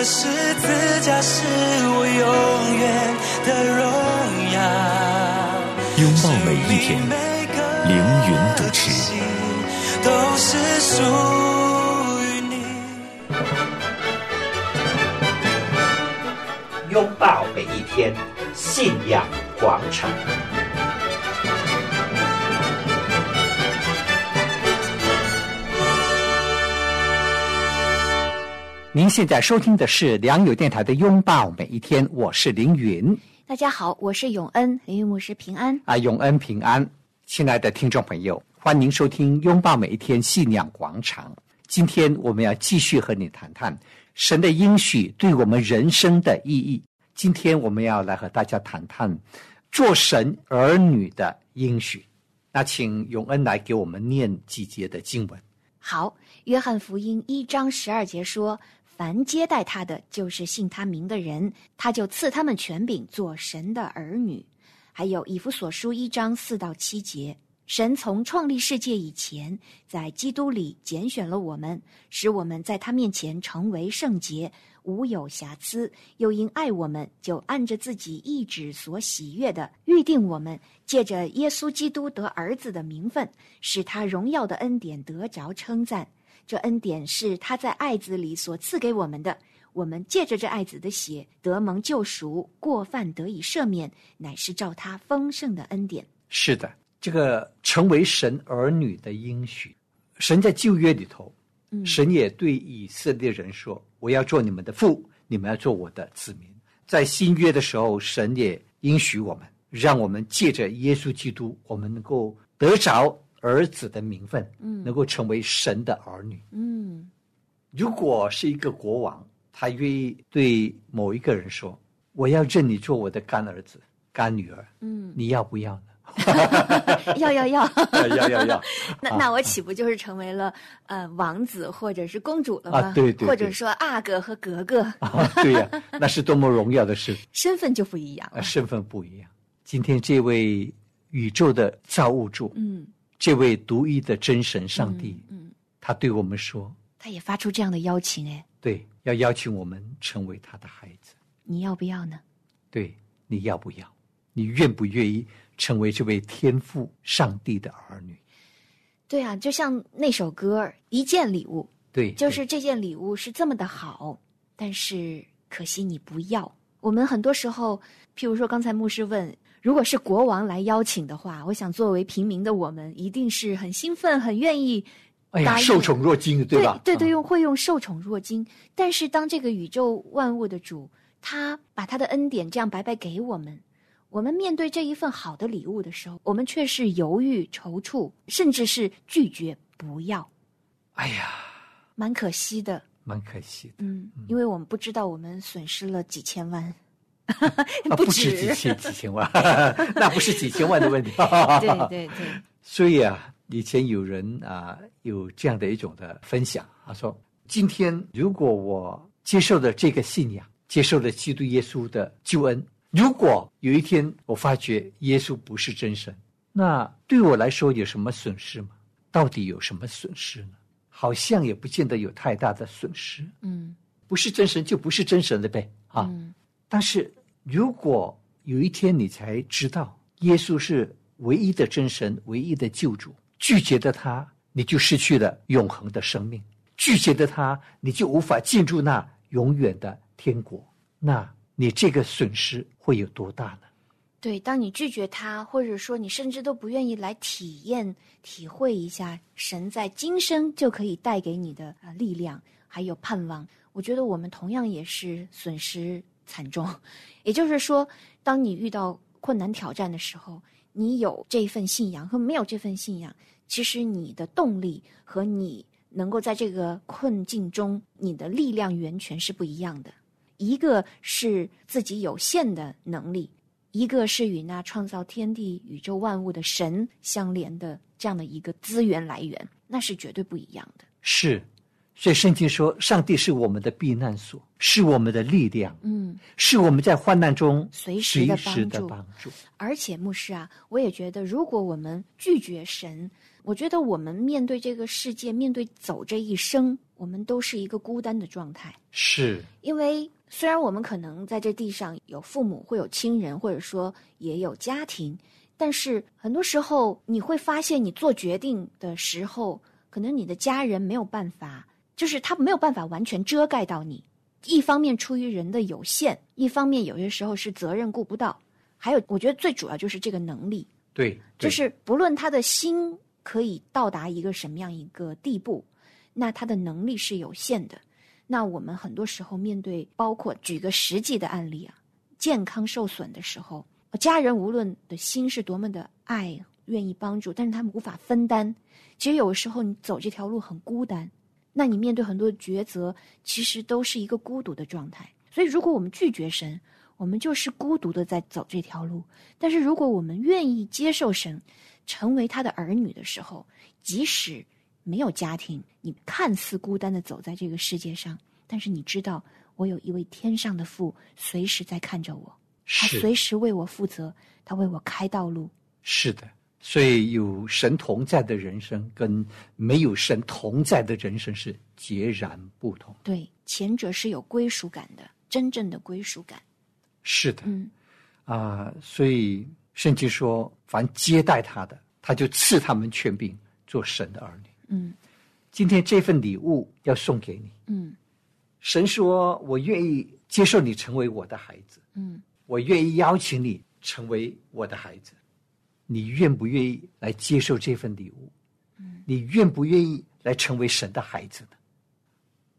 的十字架是我永远的荣耀。拥抱每一天，凌云主持。都是属于你。拥抱每一天，信仰广场。您现在收听的是良友电台的《拥抱每一天》，我是凌云。大家好，我是永恩，凌云牧师平安啊，永恩平安，亲爱的听众朋友，欢迎收听《拥抱每一天信仰广场》。今天我们要继续和你谈谈神的应许对我们人生的意义。今天我们要来和大家谈谈做神儿女的应许。那请永恩来给我们念几节的经文。好，约翰福音一章十二节说。凡接待他的，就是信他名的人，他就赐他们权柄做神的儿女。还有以弗所书一章四到七节，神从创立世界以前，在基督里拣选了我们，使我们在他面前成为圣洁，无有瑕疵。又因爱我们，就按着自己意志所喜悦的预定我们，借着耶稣基督得儿子的名分，使他荣耀的恩典得着称赞。这恩典是他在爱子里所赐给我们的，我们借着这爱子的血得蒙救赎，过犯得以赦免，乃是照他丰盛的恩典。是的，这个成为神儿女的应许，神在旧约里头，神也对以色列人说：“我要做你们的父，你们要做我的子民。”在新约的时候，神也应许我们，让我们借着耶稣基督，我们能够得着。儿子的名分，嗯，能够成为神的儿女，嗯。如果是一个国王，他愿意对某一个人说：“我要认你做我的干儿子、干女儿。”嗯，你要不要呢？要要要 要要要。那那我岂不就是成为了呃王子或者是公主了吗？啊，对对。或者说阿哥和格格。啊，对呀，那是多么荣耀的事。身份就不一样。啊，身份不一样。今天这位宇宙的造物主，嗯。这位独一的真神上帝，嗯，他对我们说，他也发出这样的邀请，哎，对，要邀请我们成为他的孩子，你要不要呢？对，你要不要？你愿不愿意成为这位天父上帝的儿女？对啊，就像那首歌《一件礼物》，对，就是这件礼物是这么的好，但是可惜你不要。我们很多时候，譬如说刚才牧师问。如果是国王来邀请的话，我想作为平民的我们，一定是很兴奋、很愿意。哎呀，受宠若惊，对吧？对对，用会用受宠若惊。但是当这个宇宙万物的主，他把他的恩典这样白白给我们，我们面对这一份好的礼物的时候，我们却是犹豫、踌躇，甚至是拒绝不要。哎呀，蛮可惜的，蛮可惜的。嗯，因为我们不知道我们损失了几千万。不止几千几千万，那不是几千万的问题。对 对对。所以啊，以前有人啊有这样的一种的分享，他说：今天如果我接受了这个信仰，接受了基督耶稣的救恩，如果有一天我发觉耶稣不是真神，那对我来说有什么损失吗？到底有什么损失呢？好像也不见得有太大的损失。嗯，不是真神就不是真神的呗。啊，但是。如果有一天你才知道耶稣是唯一的真神、唯一的救主，拒绝的他，你就失去了永恒的生命；拒绝的他，你就无法进入那永远的天国。那你这个损失会有多大呢？对，当你拒绝他，或者说你甚至都不愿意来体验、体会一下神在今生就可以带给你的啊力量，还有盼望，我觉得我们同样也是损失。惨重，也就是说，当你遇到困难挑战的时候，你有这份信仰和没有这份信仰，其实你的动力和你能够在这个困境中，你的力量源泉是不一样的。一个是自己有限的能力，一个是与那创造天地宇宙万物的神相连的这样的一个资源来源，那是绝对不一样的。是，所以圣经说，上帝是我们的避难所，是我们的力量，嗯，是我们在患难中随时的帮助。而且牧师啊，我也觉得，如果我们拒绝神，我觉得我们面对这个世界，面对走这一生，我们都是一个孤单的状态。是，因为虽然我们可能在这地上有父母，会有亲人，或者说也有家庭，但是很多时候你会发现，你做决定的时候，可能你的家人没有办法，就是他没有办法完全遮盖到你。一方面出于人的有限，一方面有些时候是责任顾不到，还有我觉得最主要就是这个能力，对，对就是不论他的心可以到达一个什么样一个地步，那他的能力是有限的。那我们很多时候面对，包括举个实际的案例啊，健康受损的时候，家人无论的心是多么的爱，愿意帮助，但是他们无法分担。其实有的时候你走这条路很孤单，那你面对很多抉择，其实都是一个孤独的状态。所以，如果我们拒绝神，我们就是孤独的在走这条路。但是，如果我们愿意接受神，成为他的儿女的时候，即使没有家庭，你看似孤单的走在这个世界上，但是你知道，我有一位天上的父，随时在看着我，他随时为我负责，他为我开道路。是的。所以有神同在的人生，跟没有神同在的人生是截然不同。对，前者是有归属感的，真正的归属感。是的，嗯啊，所以圣经说，凡接待他的，他就赐他们权柄做神的儿女。嗯今天这份礼物要送给你，嗯神说：“我愿意接受你成为我的孩子，嗯，我愿意邀请你成为我的孩子。你愿不愿意来接受这份礼物？你愿不愿意来成为神的孩子呢？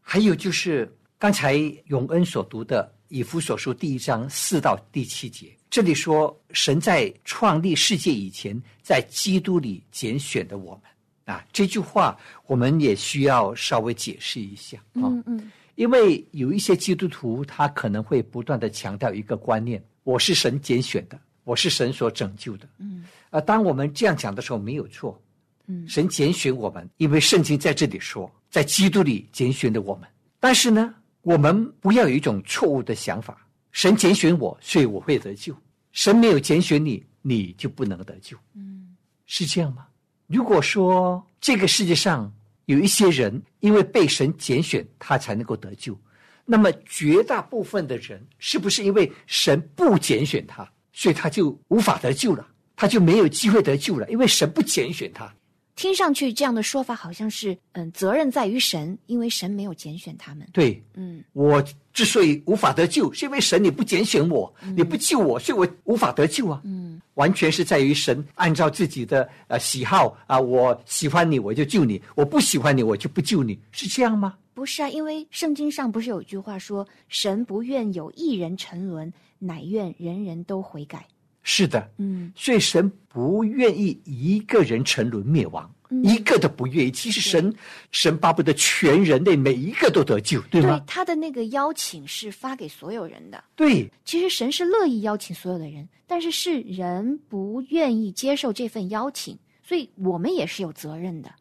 还有就是刚才永恩所读的以弗所书第一章四到第七节，这里说神在创立世界以前，在基督里拣选的我们啊，这句话我们也需要稍微解释一下啊。嗯嗯因为有一些基督徒，他可能会不断的强调一个观念：我是神拣选的，我是神所拯救的。嗯啊，当我们这样讲的时候，没有错。嗯神拣选我们，因为圣经在这里说，在基督里拣选的我们。但是呢，我们不要有一种错误的想法：神拣选我，所以我会得救；神没有拣选你，你就不能得救，嗯是这样吗？如果说这个世界上有一些人因为被神拣选，他才能够得救，那么绝大部分的人是不是因为神不拣选他，所以他就无法得救了？他就没有机会得救了，因为神不拣选他。听上去这样的说法好像是，嗯，责任在于神，因为神没有拣选他们。对嗯我之所以无法得救，是因为神你不拣选我，你不救我，所以我无法得救啊。嗯完全是在于神按照自己的呃喜好啊，我喜欢你我就救你，我不喜欢你我就不救你，是这样吗？不是啊，因为圣经上不是有一句话说：“神不愿有一人沉沦，乃愿人人都悔改。是的，”嗯所以神不愿意一个人沉沦灭亡，嗯一个都不愿意。其实神神巴不得全人类每一个都得救，对吗？他的那个邀请是发给所有人的。对，其实神是乐意邀请所有的人，但是是人不愿意接受这份邀请，所以我们也是有责任的。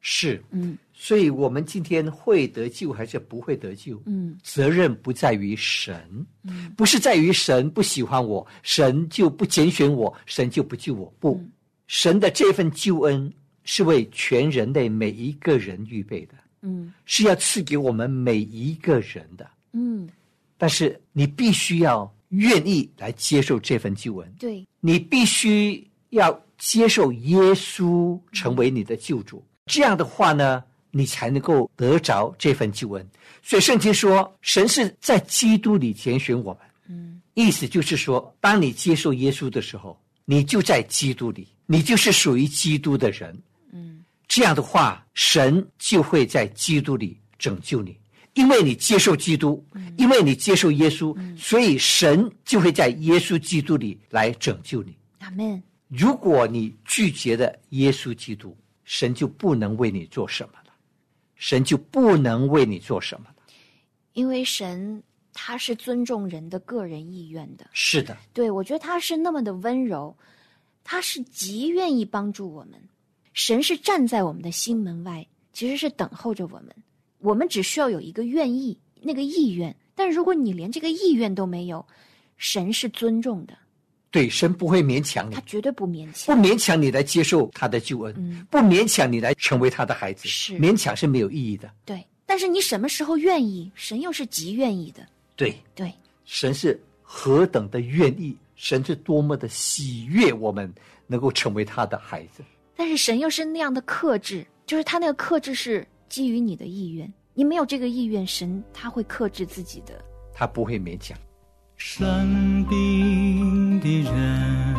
是。嗯所以我们今天会得救还是不会得救？嗯责任不在于神，嗯不是在于神不喜欢我，神就不拣选我，神就不救我。不，嗯神的这份救恩是为全人类每一个人预备的，嗯是要赐给我们每一个人的。嗯，但是你必须要愿意来接受这份救恩，对，你必须要接受耶稣成为你的救主。这样的话呢，你才能够得着这份救恩。所以圣经说，神是在基督里拣选我们。嗯意思就是说，当你接受耶稣的时候，你就在基督里，你就是属于基督的人。嗯这样的话，神就会在基督里拯救你，因为你接受基督，因为你接受耶稣，所以神就会在耶稣基督里来拯救你。阿门。如果你拒绝了耶稣基督，神就不能为你做什么了，神就不能为你做什么了。因为神他是尊重人的个人意愿的。是的，对我觉得他是那么的温柔，他是极愿意帮助我们。神是站在我们的心门外，其实是等候着我们。我们只需要有一个愿意，那个意愿。但如果你连这个意愿都没有，神是尊重的，对，神不会勉强你他，绝对不勉强不。勉强你来接受他的救恩，嗯不勉强你来成为他的孩子，是勉强是没有意义的。对，但是你什么时候愿意，神又是极愿意的。对，对，神是何等的愿意，神是多么的喜悦我们能够成为他的孩子。但是神又是那样的克制，就是他那个克制是基于你的意愿，你没有这个意愿，神他会克制自己的。他不会勉强。生病的人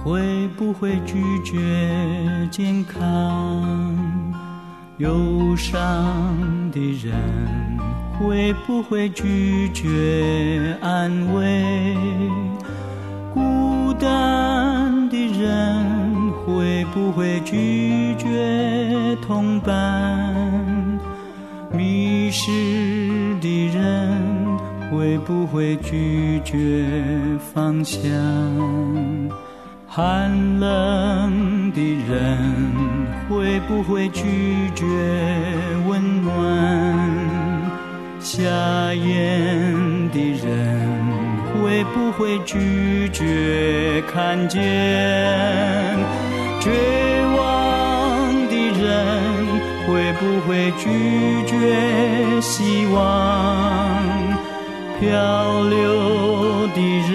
会不会拒绝健康？忧伤的人会不会拒绝安慰？孤单的人会不会拒绝同伴？迷失会不会拒绝方向？寒冷的人会不会拒绝温暖？瞎眼的人会不会拒绝看见？绝望的人会不会拒绝希望？漂流的人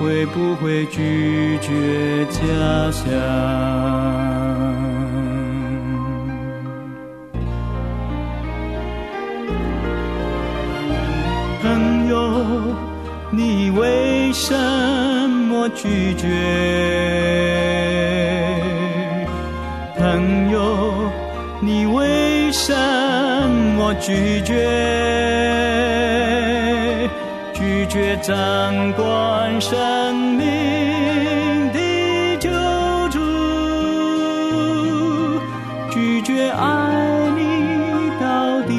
会不会拒绝家乡？朋友，你为什么拒绝？朋友，你为什么拒绝？拒绝掌管生命的救主，拒绝爱你到底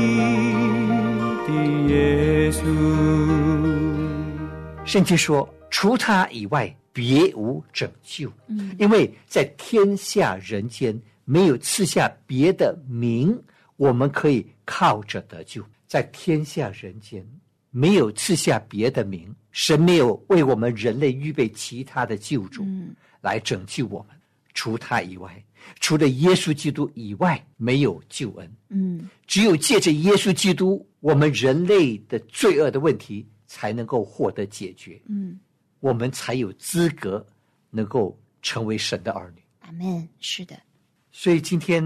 的耶稣。圣经说，除他以外，别无拯救。嗯，因为在天下人间没有赐下别的名，我们可以靠着得救。在天下人间没有赐下别的名，神没有为我们人类预备其他的救主嗯来拯救我们。除他以外，除了耶稣基督以外，没有救恩。嗯只有借着耶稣基督，我们人类的罪恶的问题才能够获得解决，嗯，我们才有资格能够成为神的儿女。阿门。是的，所以今天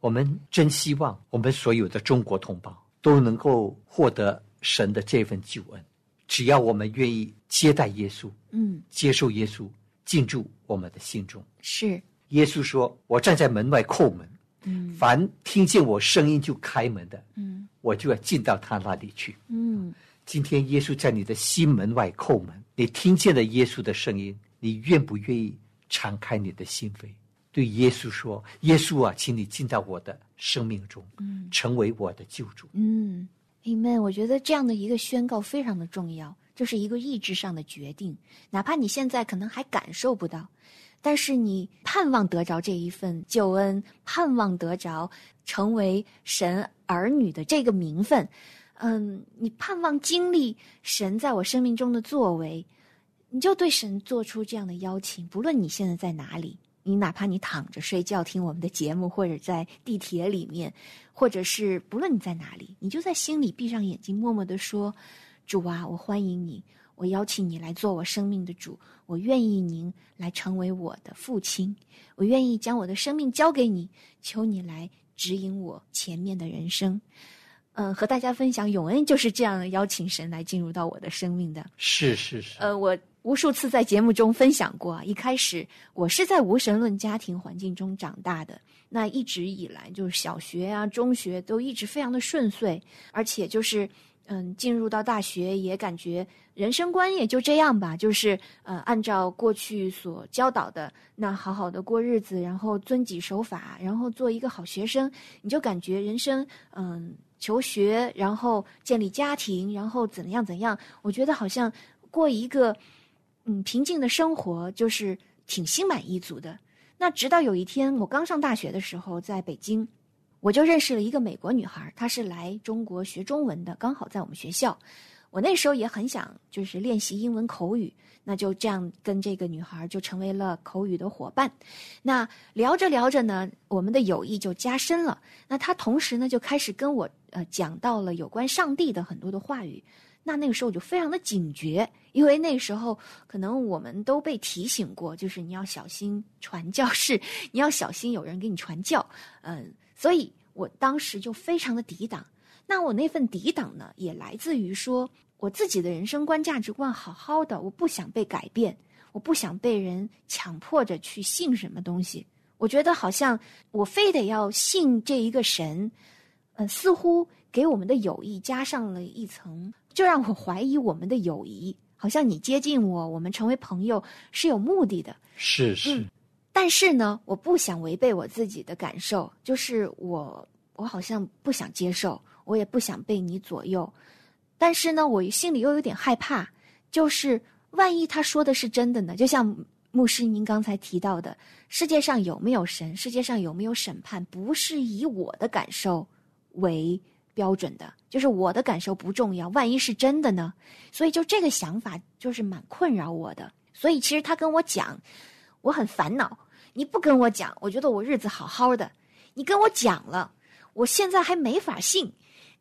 我们真希望我们所有的中国同胞都能够获得神的这份救恩，只要我们愿意接待耶稣，嗯。接受耶稣进入我们的心中。是，耶稣说：“我站在门外叩门，嗯。凡听见我声音就开门的，嗯。我就要进到他那里去。”嗯。今天耶稣在你的心门外叩门，你听见了耶稣的声音，你愿不愿意敞开你的心扉，对耶稣说：“耶稣啊，请你进到我的生命中，嗯。成为我的救主。嗯，amen。我觉得这样的一个宣告非常的重要，这是一个意志上的决定，哪怕你现在可能还感受不到，但是你盼望得着这一份救恩，盼望得着成为神儿女的这个名分，嗯，你盼望经历神在我生命中的作为，你就对神做出这样的邀请，不论你现在在哪里。你哪怕你躺着睡觉听我们的节目，或者在地铁里面，或者是不论你在哪里，你就在心里闭上眼睛，默默的说：“主啊，我欢迎你，我邀请你来做我生命的主，我愿意您来成为我的父亲，我愿意将我的生命交给你，求你来指引我前面的人生。”嗯，和大家分享，永恩就是这样邀请神来进入到我的生命的。是是是，呃，我无数次在节目中分享过。一开始我是在无神论家庭环境中长大的，那一直以来就是小学啊、中学都一直非常的顺遂，而且就是嗯，进入到大学也感觉人生观也就这样吧，就是呃，按照过去所教导的，那好好的过日子，然后遵纪守法，然后做一个好学生，你就感觉人生嗯，求学，然后建立家庭，然后怎样怎样，我觉得好像过一个嗯平静的生活，就是挺心满意足的。那直到有一天，我刚上大学的时候，在北京。我就认识了一个美国女孩，她是来中国学中文的，刚好在我们学校。我那时候也很想就是练习英文口语，那就这样跟这个女孩就成为了口语的伙伴。那聊着聊着呢，我们的友谊就加深了。那她同时呢就开始跟我呃讲到了有关上帝的很多的话语。那那个时候我就非常的警觉，因为那时候可能我们都被提醒过，就是你要小心传教士，你要小心有人给你传教，嗯。所以我当时就非常的抵挡，那我那份抵挡呢，也来自于说我自己的人生观、价值观好好的，我不想被改变，我不想被人强迫着去信什么东西。我觉得好像我非得要信这一个神，呃，似乎给我们的友谊加上了一层，就让我怀疑我们的友谊。好像你接近我，我们成为朋友是有目的的。是是。但是呢，我不想违背我自己的感受，就是我，我好像不想接受，我也不想被你左右。但是呢，我心里又有点害怕，就是万一他说的是真的呢？就像牧师您刚才提到的，世界上有没有神，世界上有没有审判，不是以我的感受为标准的，就是我的感受不重要。万一是真的呢？所以就这个想法就是蛮困扰我的。所以其实他跟我讲。我很烦恼，你不跟我讲，我觉得我日子好好的。你跟我讲了，我现在还没法信。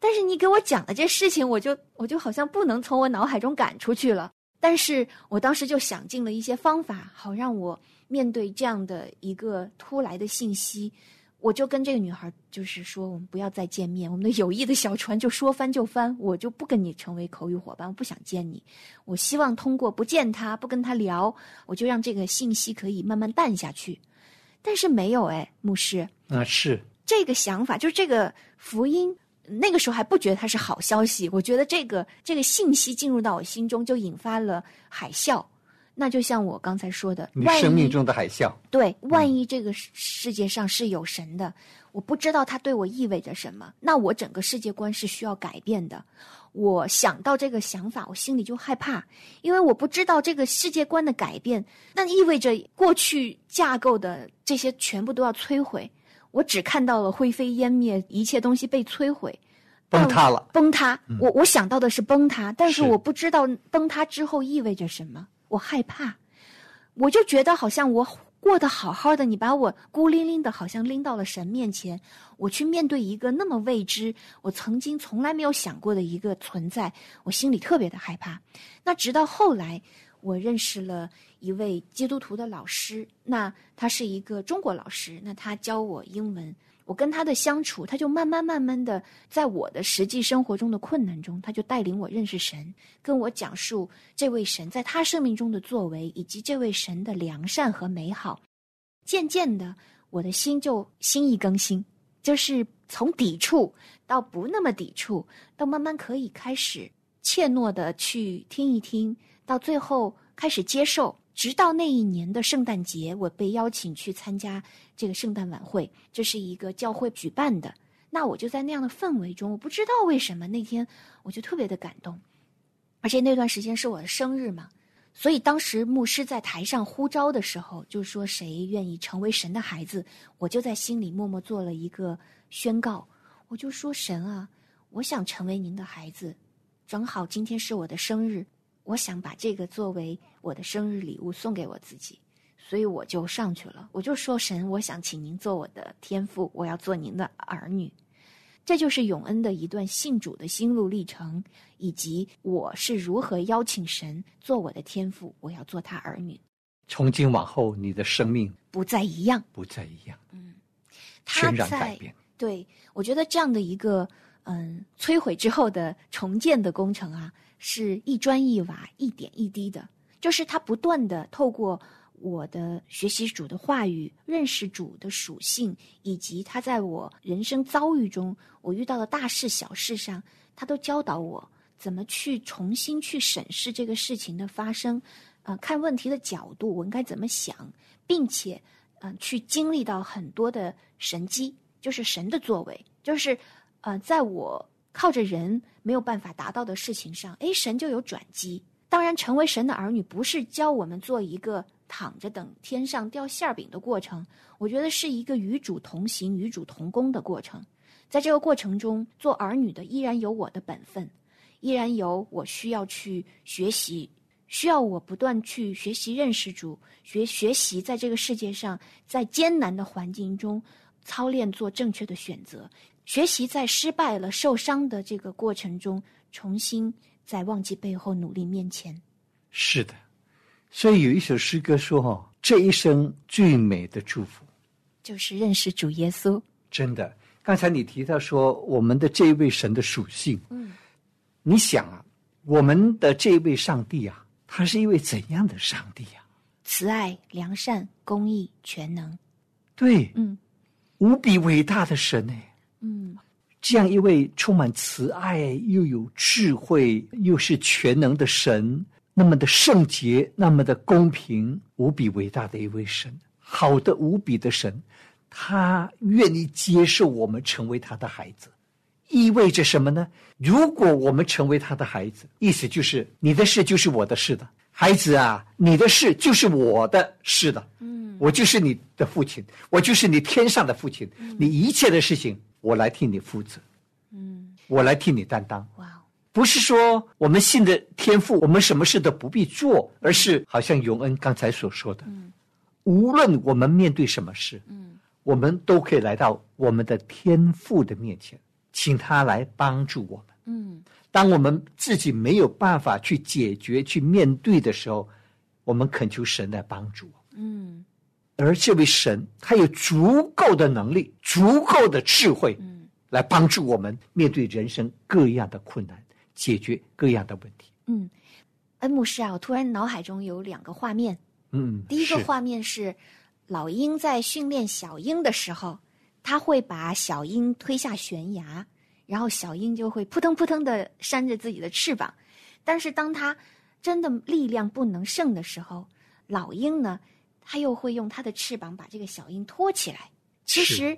但是你给我讲的这事情，我就我就好像不能从我脑海中赶出去了。但是我当时就想尽了一些方法，好让我面对这样的一个突来的信息。我就跟这个女孩就是说，我们不要再见面，我们的友谊的小船就说翻就翻，我就不跟你成为口语伙伴，我不想见你。我希望通过不见他，不跟他聊，我就让这个信息可以慢慢淡下去。但是没有哎，牧师啊，是这个想法，就是这个福音，那个时候还不觉得它是好消息，我觉得这个这个信息进入到我心中，就引发了海啸。那就像我刚才说的，你生命中的海啸。对，万一这个世界上是有神的，我不知道他对我意味着什么，那我整个世界观是需要改变的。我想到这个想法，我心里就害怕，因为我不知道这个世界观的改变，那意味着过去架构的这些全部都要摧毁。我只看到了灰飞烟灭，一切东西被摧毁，崩塌了，崩塌。我我想到的是崩塌，但是我不知道崩塌之后意味着什么。我害怕，我就觉得好像我过得好好的，你把我孤零零的，好像拎到了神面前，我去面对一个那么未知、我曾经从来没有想过的一个存在，我心里特别的害怕。那直到后来，我认识了一位基督徒的老师，那他是一个中国老师，那他教我英文。我跟他的相处，他就慢慢慢慢的，在我的实际生活中的困难中，他就带领我认识神，跟我讲述这位神在他生命中的作为，以及这位神的良善和美好。渐渐的，我的心就心意更新，就是从抵触到不那么抵触，到慢慢可以开始怯懦的去听一听，到最后开始接受。直到那一年的圣诞节，我被邀请去参加这个圣诞晚会，这是一个教会举办的。那我就在那样的氛围中，我不知道为什么那天我就特别的感动，而且那段时间是我的生日嘛，所以当时牧师在台上呼召的时候，就说谁愿意成为神的孩子，我就在心里默默做了一个宣告，我就说神啊，我想成为您的孩子，正好今天是我的生日。我想把这个作为我的生日礼物送给我自己，所以我就上去了。我就说：“神，我想请您做我的天父，我要做您的儿女。”这就是永恩的一段信主的心路历程，以及我是如何邀请神做我的天父，我要做他儿女。从今往后，你的生命不再一样，不再一样。嗯，全然改变。对我觉得这样的一个嗯摧毁之后的重建的工程啊。是一砖一瓦、一点一滴的，就是他不断的透过我的学习主的话语，认识主的属性，以及他在我人生遭遇中我遇到的大事小事上，他都教导我，怎么去重新去审视这个事情的发生，呃，看问题的角度，我应该怎么想，并且，嗯、去经历到很多的神迹，就是神的作为，就是，呃，在我靠着人没有办法达到的事情上，诶，神就有转机。当然，成为神的儿女不是教我们做一个躺着等天上掉馅饼的过程，我觉得是一个与主同行、与主同工的过程。在这个过程中，做儿女的依然有我的本分，依然有我需要去学习，需要我不断去学习认识主，学学习在这个世界上，在艰难的环境中操练做正确的选择，学习在失败了、受伤的这个过程中，重新在忘记背后努力面前。是的，所以有一首诗歌说：“哈，这一生最美的祝福。”就是认识主耶稣。真的，刚才你提到说我们的这一位神的属性，嗯，你想啊，我们的这一位上帝啊，他是一位怎样的上帝呀、慈爱、良善、公义、全能。对，嗯无比伟大的神呢。嗯。这样一位充满慈爱又有智慧又是全能的神，那么的圣洁，那么的公平，无比伟大的一位神，好的无比的神，他愿意接受我们成为他的孩子，意味着什么呢？如果我们成为他的孩子，意思就是你的事就是我的事的，孩子啊，你的事就是我的事的，嗯我就是你的父亲，我就是你天上的父亲，你一切的事情我来替你负责，嗯，我来替你担当。哇哦，不是说我们信的天赋，我们什么事都不必做，而是好像永恩刚才所说的，嗯无论我们面对什么事，嗯我们都可以来到我们的天赋的面前，请他来帮助我们。嗯当我们自己没有办法去解决、去面对的时候，我们恳求神来帮助我们。嗯而这位神，他有足够的能力、足够的智慧，嗯来帮助我们面对人生各样的困难，解决各样的问题。嗯。恩牧师啊，我突然脑海中有两个画面。嗯，第一个画面是老鹰在训练小鹰的时候，他会把小鹰推下悬崖，然后小鹰就会扑腾扑腾的扇着自己的翅膀。但是当他真的力量不能胜的时候，老鹰呢，它又会用它的翅膀把这个小鹰托起来。其实，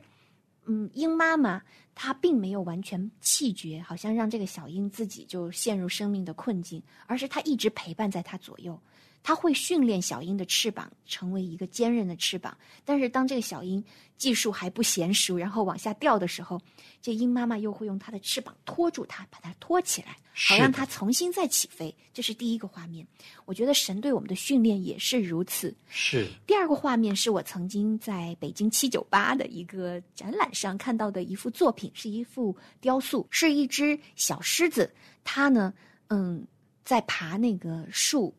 嗯，鹰妈妈她并没有完全气绝，好像让这个小鹰自己就陷入生命的困境，而是她一直陪伴在它左右。它会训练小鹰的翅膀成为一个坚韧的翅膀，但是当这个小鹰技术还不娴熟，然后往下掉的时候，这鹰妈妈又会用它的翅膀托住它，把它托起来，好让它重新再起飞。这是第一个画面。我觉得神对我们的训练也是如此。是第二个画面是我曾经在北京七九八的一个展览上看到的一幅作品，是一幅雕塑，是一只小狮子，它呢，嗯，在爬那个树，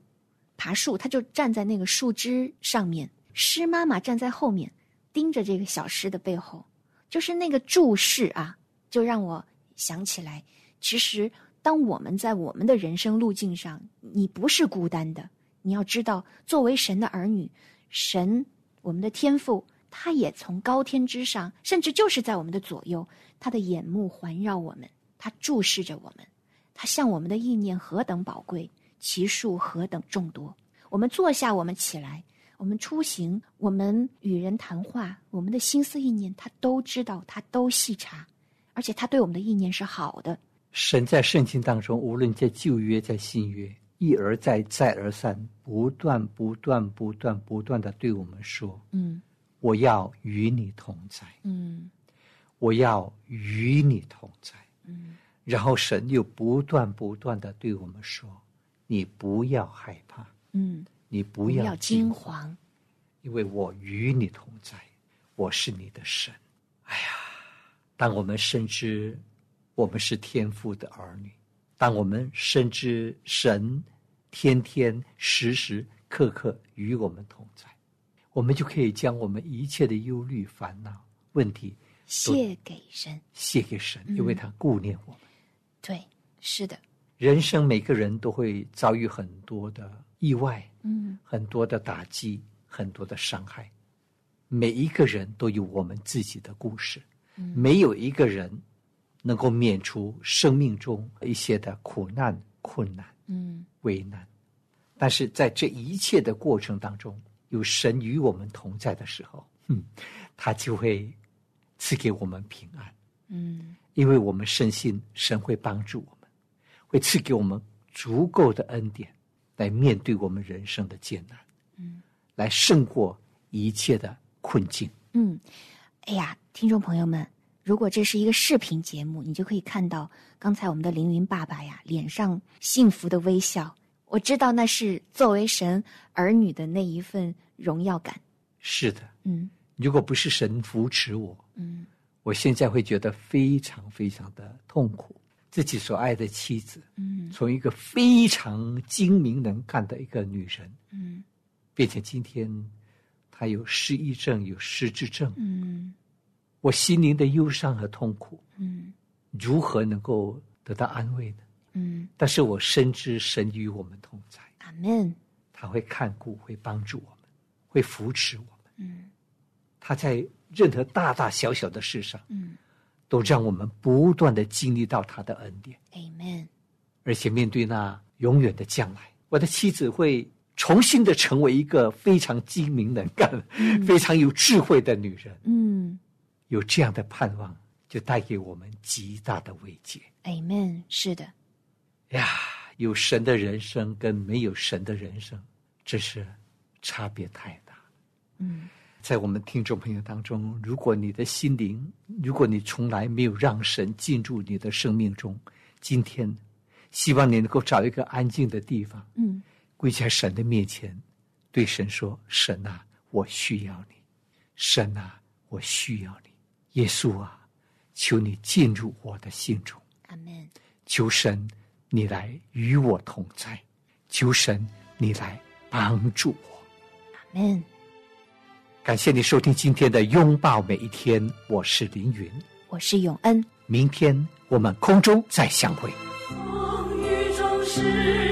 爬树，他就站在那个树枝上面，狮妈妈站在后面，盯着这个小狮的背后，就是那个注视啊，就让我想起来，其实当我们在我们的人生路径上，你不是孤单的。你要知道，作为神的儿女，神我们的天赋，他也从高天之上，甚至就是在我们的左右，他的眼目环绕我们，他注视着我们，他向我们的意念何等宝贵，其数何等众多。我们坐下，我们起来，我们出行，我们与人谈话，我们的心思意念，他都知道，他都细察，而且他对我们的意念是好的。神在圣经当中，无论在旧约在新约，一而再再而三，不断不断不断不断的对我们说嗯：“我要与你同在，嗯我要与你同在。”嗯然后神又不断不断的对我们说：“你不要害怕，嗯，你不不要要惊慌，因为我与你同在，我是你的神。”哎呀，当我们深知我们是天父的儿女，当我们深知神天天时时刻刻与我们同在，我们就可以将我们一切的忧虑、烦恼、问题谢给神。卸给神，嗯因为他顾念我们。对，是的，人生每个人都会遭遇很多的意外，嗯。很多的打击，很多的伤害。每一个人都有我们自己的故事，嗯。没有一个人能够免除生命中一些的苦难、困难、嗯。危难。但是在这一切的过程当中，有神与我们同在的时候，嗯，他就会赐给我们平安，嗯。因为我们深信神会帮助我们，会赐给我们足够的恩典，来面对我们人生的艰难，嗯，来胜过一切的困境。嗯，哎呀，听众朋友们，如果这是一个视频节目，你就可以看到刚才我们的凌云爸爸呀脸上幸福的微笑。我知道那是作为神儿女的那一份荣耀感。是的，嗯如果不是神扶持我，嗯我现在会觉得非常非常的痛苦。自己所爱的妻子，嗯。从一个非常精明能干的一个女人，嗯。变成今天她有失忆症、有失智症，嗯。我心灵的忧伤和痛苦，嗯。如何能够得到安慰呢？嗯，但是我深知神与我们同在，阿门。他会看顾，会帮助我们，会扶持我们。嗯。他在任何大大小小的事上，嗯都让我们不断的经历到他的恩典，，Amen。而且面对那永远的将来，我的妻子会重新的成为一个非常精明能干、非常有智慧的女人。嗯有这样的盼望，就带给我们极大的慰藉，Amen。是的，呀！有神的人生跟没有神的人生，这是差别太大。嗯在我们听众朋友当中，如果你的心灵，如果你从来没有让神进入你的生命中，今天希望你能够找一个安静的地方，嗯跪在神的面前，对神说：“神啊，我需要你；神啊，我需要你。耶稣啊，求你进入我的心中，阿门。求神你来与我同在，求神你来帮助我。”阿门。感谢你收听今天的拥抱每一天，我是凌云。我是永恩。明天我们空中再相会。风雨中是你